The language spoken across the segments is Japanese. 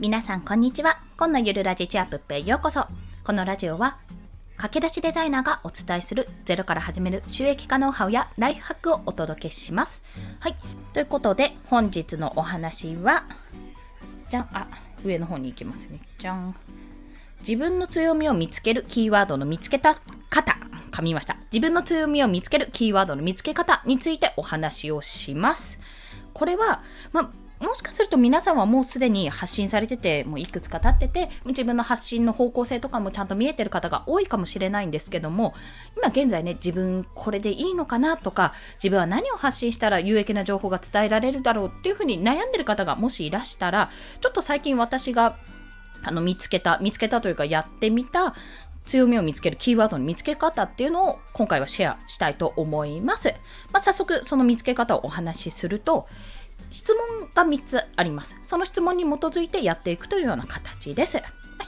皆さんこんにちは。今のゆるラジチアップへようこそ。このラジオは駆け出しデザイナーがお伝えするゼロから始める収益化ノウハウやライフハックをお届けします。はい。ということで本日のお話は、じゃん、あ、上の方に行きますね。じゃん。自分の強みを見つけるキーワードの見つけた方。噛みました。自分の強みを見つけるキーワードの見つけ方についてお話をします。これは、まもしかすると皆さんはもうすでに発信されてて、もういくつか経ってて、自分の発信の方向性とかもちゃんと見えてる方が多いかもしれないんですけども、今現在ね、自分これでいいのかなとか、自分は何を発信したら有益な情報が伝えられるだろうっていうふうに悩んでる方がもしいらしたら、ちょっと最近私があの見つけた、見つけたというかやってみた強みを見つけるキーワードの見つけ方っていうのを今回はシェアしたいと思います。まあ、早速その見つけ方をお話しすると、質問が3つあります。その質問に基づいてやっていくというような形です。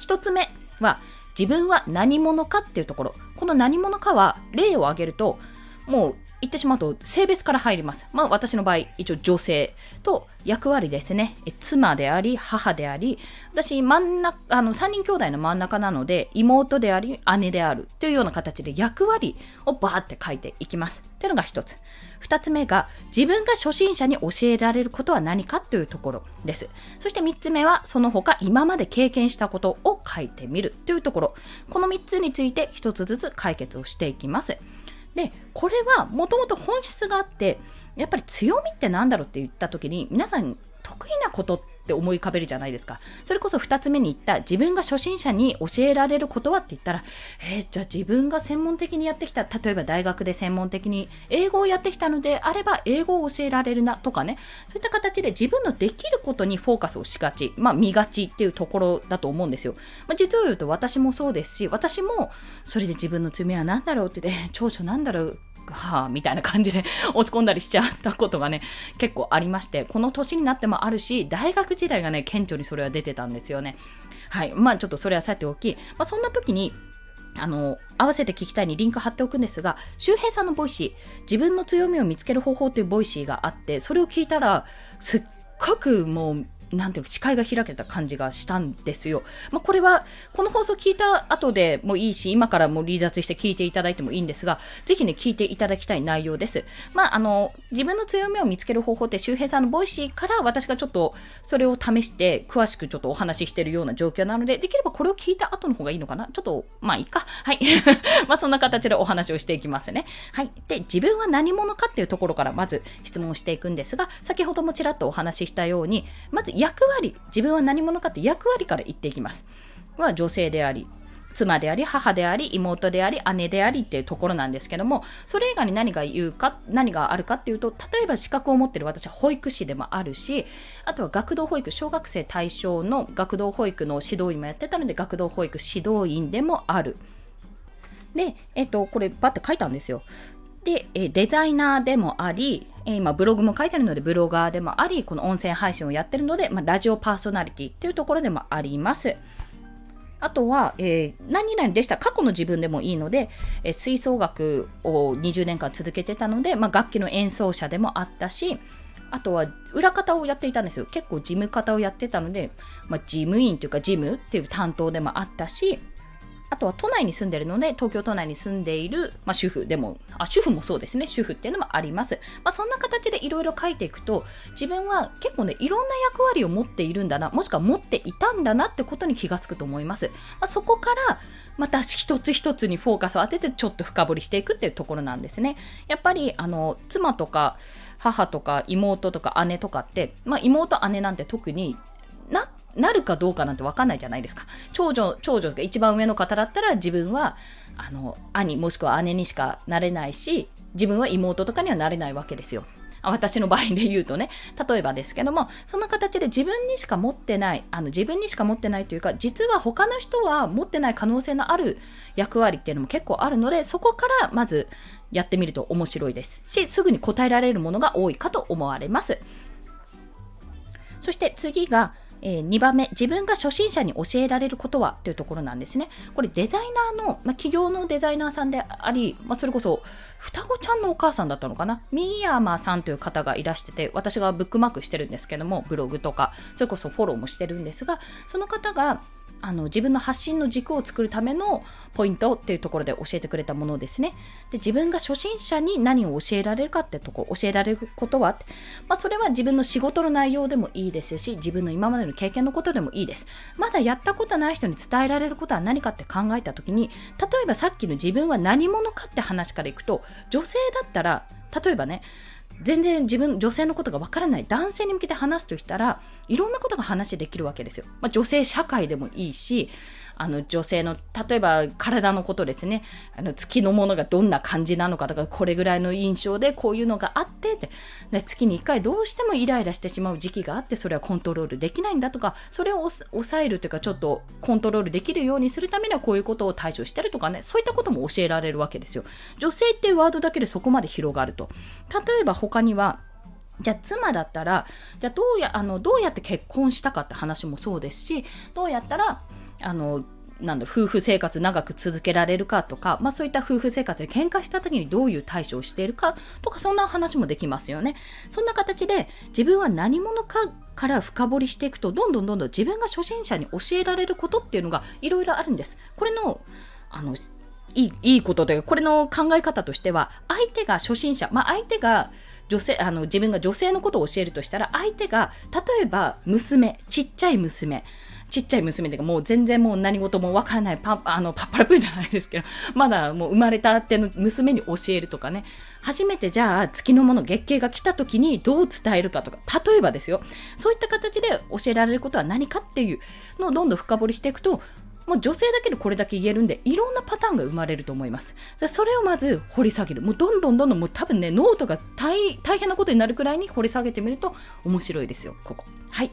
1つ目は、自分は何者かっていうところ。この何者かは例を挙げると、もう言ってしまうと性別から入ります。まあ私の場合、一応女性と役割ですね。妻であり、母であり、私真ん中、あの3人兄弟の真ん中なので、妹であり、姉であるというような形で役割をバーって書いていきます。というのが一つ。二つ目が、自分が初心者に教えられることは何かというところです。そして三つ目は、その他今まで経験したことを書いてみるというところ。この三つについて一つずつ解決をしていきます。でこれはもともと本質があってやっぱり強みって何だろうって言った時に皆さん得意なことっって思い浮かべるじゃないですか。それこそ2つ目に言った自分が初心者に教えられることはって言ったら、えー、じゃあ自分が専門的にやってきた、例えば大学で専門的に英語をやってきたのであれば英語を教えられるなとかね、そういった形で自分のできることにフォーカスをしがち、まあ見がちっていうところだと思うんですよ。まあ、実を言うと私もそうですし、私もそれで自分の罪は何だろうってね、長所なんだろうはあ、みたいな感じで落ち込んだりしちゃったことがね、結構ありまして、この年になってもあるし、大学時代がね、顕著にそれは出てたんですよね。はい。まあちょっとそれはさておき、まあそんな時に、あの、合わせて聞きたいにリンク貼っておくんですが、周平さんの Voicy、自分の強みを見つける方法という Voicy があって、それを聞いたら、すっごくもうなんていうか視界が開けた感じがしたんですよ。まあ、これは、この放送聞いた後でもいいし、今からもう離脱して聞いていただいてもいいんですが、ぜひね、聞いていただきたい内容です。まあ、あの、自分の強みを見つける方法って、周平さんの Voicy から私がちょっとそれを試して、詳しくちょっとお話ししてるような状況なので、できればこれを聞いた後の方がいいのかな？ちょっと、まあいいか。はい。まあそんな形でお話をしていきますね。はい。で、自分は何者かっていうところからまず質問していくんですが、先ほどもちらっとお話ししたように、まず役割、自分は何者かって役割から言っていきます。は女性であり、妻であり、母であり、妹であり、姉でありっていうところなんですけども、それ以外に何が言うか、何があるかっていうと、例えば資格を持ってる私は保育士でもあるし、あとは学童保育、小学生対象の学童保育の指導員もやってたので、学童保育指導員でもある。で、えっと、これバッて書いたんですよ。で、えデザイナーでもあり、え今ブログも書いてあるのでブロガーでもあり、この音声配信をやってるので、まあ、ラジオパーソナリティっていうところでもあります。あとは、えー、何々でした。過去の自分でもいいので、えー、吹奏楽を20年間続けてたので、まあ、楽器の演奏者でもあったし、あとは裏方をやっていたんですよ。結構事務方をやってたので、まあ、事務員というか事務っていう担当でもあったし、あとは都内に住んでるので、東京都内に住んでいる、まあ、主婦でも、あ、主婦もそうですね、主婦っていうのもあります。まあ、そんな形でいろいろ書いていくと、自分は結構ね、いろんな役割を持っているんだな、もしくは持っていたんだなってことに気がつくと思います。まあ、そこから、また一つ一つにフォーカスを当てて、ちょっと深掘りしていくっていうところなんですね。やっぱり、あの、妻とか、母とか妹とか姉とかって、まあ、妹姉なんて特になるかどうかなんて分かんないじゃないですか。長女、長女が一番上の方だったら自分は、あの、兄もしくは姉にしかなれないし、自分は妹とかにはなれないわけですよ。私の場合で言うとね、例えばですけども、そんな形で自分にしか持ってない、あの自分にしか持ってないというか、実は他の人は持ってない可能性のある役割っていうのも結構あるので、そこからまずやってみると面白いですし、すぐに答えられるものが多いかと思われます。そして次が、えー、2番目、自分が初心者に教えられることはというところなんですね。これデザイナーの、まあ、企業のデザイナーさんであり、まあ、それこそ双子ちゃんのお母さんだったのかなミーヤーマーさんという方がいらしてて、私がブックマークしてるんですけども、ブログとか、それこそフォローもしてるんですが、その方が、あの自分の発信の軸を作るためのポイントっていうところで教えてくれたものですね。で自分が初心者に何を教えられるかってとこ教えられることは、まあ、それは自分の仕事の内容でもいいですし自分の今までの経験のことでもいいです。まだやったことない人に伝えられることは何かって考えた時に例えばさっきの自分は何者かって話からいくと女性だったら例えばね全然自分、女性のことがわからない男性に向けて話すとしたら、いろんなことが話できるわけですよ。まあ、女性社会でもいいし、あの女性の例えば体のことですね。あの月のものがどんな感じなのかとかこれぐらいの印象でこういうのがあってって。で月に1回どうしてもイライラしてしまう時期があってそれはコントロールできないんだとか。それを抑えるというかちょっとコントロールできるようにするためにはこういうことを対処してるとかね。そういったことも教えられるわけですよ。女性っていうワードだけでそこまで広がると。例えば他にはじゃあ妻だったらじゃあどうやあのどうやって結婚したかって話もそうですしどうやったらあのなんだ夫婦生活長く続けられるかとか、まあ、そういった夫婦生活で喧嘩した時にどういう対処をしているかとかそんな話もできますよね。そんな形で自分は何者かから深掘りしていくとどんどんどんどん自分が初心者に教えられることっていうのがいろいろあるんです。これのあのいいいいことでこれの考え方としては相手が初心者、まあ、相手が女性あの自分が女性のことを教えるとしたら相手が例えば娘ちっちゃい娘ちっちゃい娘というかもう全然もう何事もわからないパあのパッパラプーじゃないですけど まだもう生まれたっての娘に教えるとかね初めてじゃあ月のもの月経が来た時にどう伝えるかとか例えばですよそういった形で教えられることは何かっていうのをどんどん深掘りしていくともう女性だけでこれだけ言えるんで、いろんなパターンが生まれると思います。それをまず掘り下げる。もうどんどんどんどん、もう多分ね、ノートが大変なことになるくらいに掘り下げてみると面白いですよ、ここ。はい。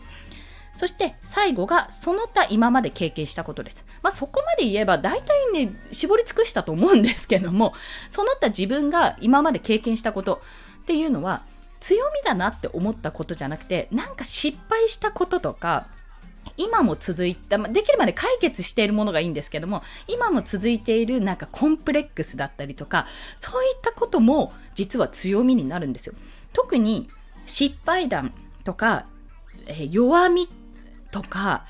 そして最後がその他今まで経験したことです。まあ、そこまで言えば大体ね、絞り尽くしたと思うんですけども、その他自分が今まで経験したことっていうのは強みだなって思ったことじゃなくて、なんか失敗したこととか、今も続いた、できるまで解決しているものがいいんですけども、今も続いているなんかコンプレックスだったりとか、そういったことも実は強みになるんですよ。特に失敗談とか、え、弱みとか、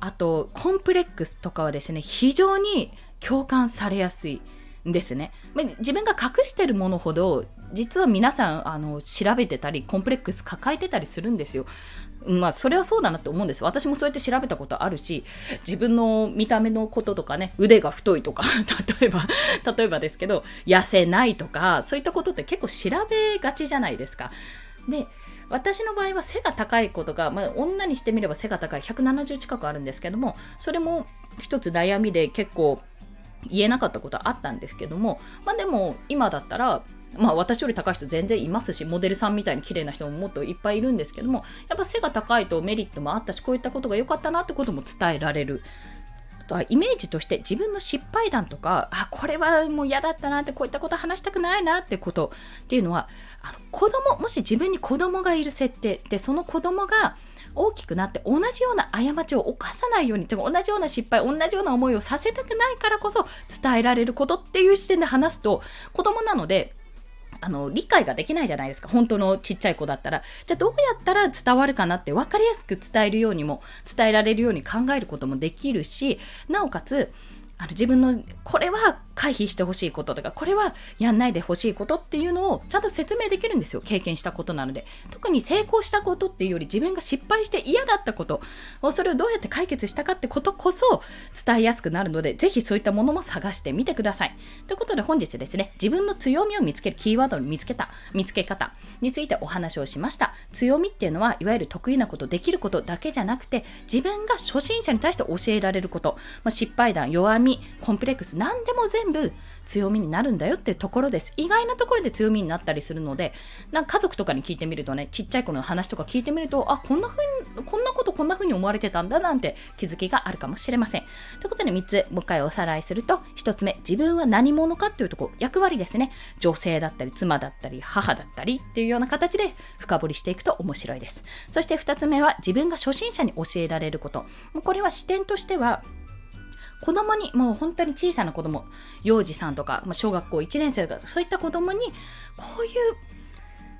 あとコンプレックスとかはですね、非常に共感されやすいんですね。自分が隠してるものほど実は皆さんあの調べてたりコンプレックス抱えてたりするんですよ。まあそれはそうだなって思うんです私もそうやって調べたことあるし自分の見た目のこととかね腕が太いとか 例えば例えばですけど痩せないとかそういったことって結構調べがちじゃないですか。で私の場合は背が高いことが、まあ、女にしてみれば背が高い170近くあるんですけどもそれも一つ悩みで結構言えなかったことはあったんですけども、まあ、でも今だったらまあ私より高い人全然いますし、モデルさんみたいに綺麗な人ももっといっぱいいるんですけども、やっぱ背が高いとメリットもあったし、こういったことが良かったなってことも伝えられる。あとはイメージとして自分の失敗談とか、あ、これはもう嫌だったなって、こういったこと話したくないなってことっていうのは、あの子供、もし自分に子供がいる設定で、その子供が大きくなって同じような過ちを犯さないように同じような失敗同じような思いをさせたくないからこそ伝えられることっていう視点で話すと子供なのであの理解ができないじゃないですか。本当のちっちゃい子だったら。じゃあどうやったら伝わるかなって分かりやすく伝えるようにも伝えられるように考えることもできるしなおかつあの自分のこれは回避してほしいこととかこれはやんないでほしいことっていうのをちゃんと説明できるんですよ。経験したことなので。特に成功したことっていうより自分が失敗して嫌だったことをそれをどうやって解決したかってことこそ伝えやすくなるのでぜひそういったものも探してみてください。ということで本日ですね自分の強みを見つけるキーワードを見つけた見つけ方についてお話をしました。強みっていうのはいわゆる得意なことできることだけじゃなくて自分が初心者に対して教えられること、まあ、失敗談弱みみ、コンプレックス、何でも全部強みになるんだよっていうところです。意外なところで強みになったりするので、なんか家族とかに聞いてみるとね、ちっちゃい頃の話とか聞いてみると、あ、こんな風に、こんなことこんな風に思われてたんだなんて気づきがあるかもしれません。ということで3つ、もう一回おさらいすると、1つ目、自分は何者かっていうとこ、役割ですね。女性だったり、妻だったり、母だったりっていうような形で深掘りしていくと面白いです。そして2つ目は、自分が初心者に教えられること。これは視点としては、子供に、もう本当に小さな子供、幼児さんとか、まあ、小学校1年生とか、そういった子供に、こういう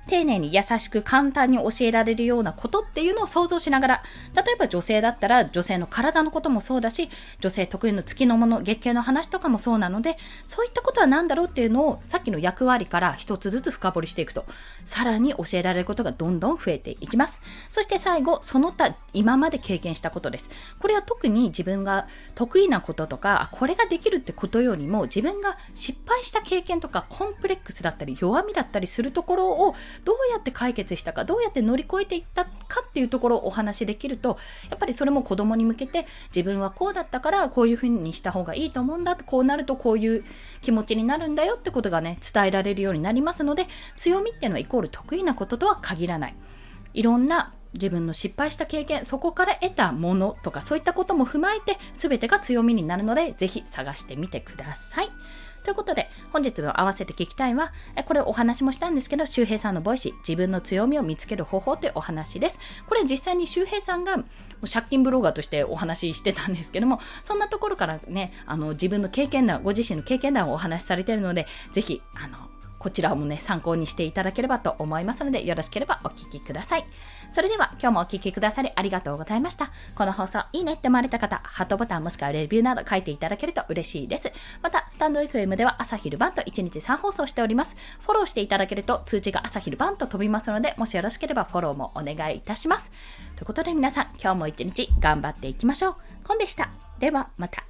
丁寧に優しく簡単に教えられるようなことっていうのを想像しながら、例えば女性だったら女性の体のこともそうだし、女性特有の月のもの、月経の話とかもそうなので、そういったことは何だろうっていうのをさっきの役割から一つずつ深掘りしていくと、さらに教えられることがどんどん増えていきます。そして最後、その他今まで経験したことです。これは特に自分が得意なこととか、これができるってことよりも自分が失敗した経験とかコンプレックスだったり弱みだったりするところをどうやって解決したかどうやって乗り越えていったかっていうところをお話しできるとやっぱりそれも子供に向けて自分はこうだったからこういうふうにした方がいいと思うんだこうなるとこういう気持ちになるんだよってことがね伝えられるようになりますので強みっていうのはイコール得意なこととは限らないいろんな自分の失敗した経験そこから得たものとかそういったことも踏まえて全てが強みになるのでぜひ探してみてください。ということで、本日の合わせて聞きたいは、これお話もしたんですけど、周平さんの Voicy、自分の強みを見つける方法というお話です。これ実際に周平さんが借金ブロガーとしてお話ししてたんですけども、そんなところからね、あの自分の経験談、ご自身の経験談をお話しされているので、ぜひ、あの、こちらもね、参考にしていただければと思いますので、よろしければお聞きください。それでは、今日もお聴きくださりありがとうございました。この放送、いいねって思われた方、ハートボタンもしくはレビューなど書いていただけると嬉しいです。また、スタンド FM では朝昼晩と1日3放送しております。フォローしていただけると通知が朝昼晩と飛びますので、もしよろしければフォローもお願いいたします。ということで皆さん、今日も一日頑張っていきましょう。コンでした。では、また。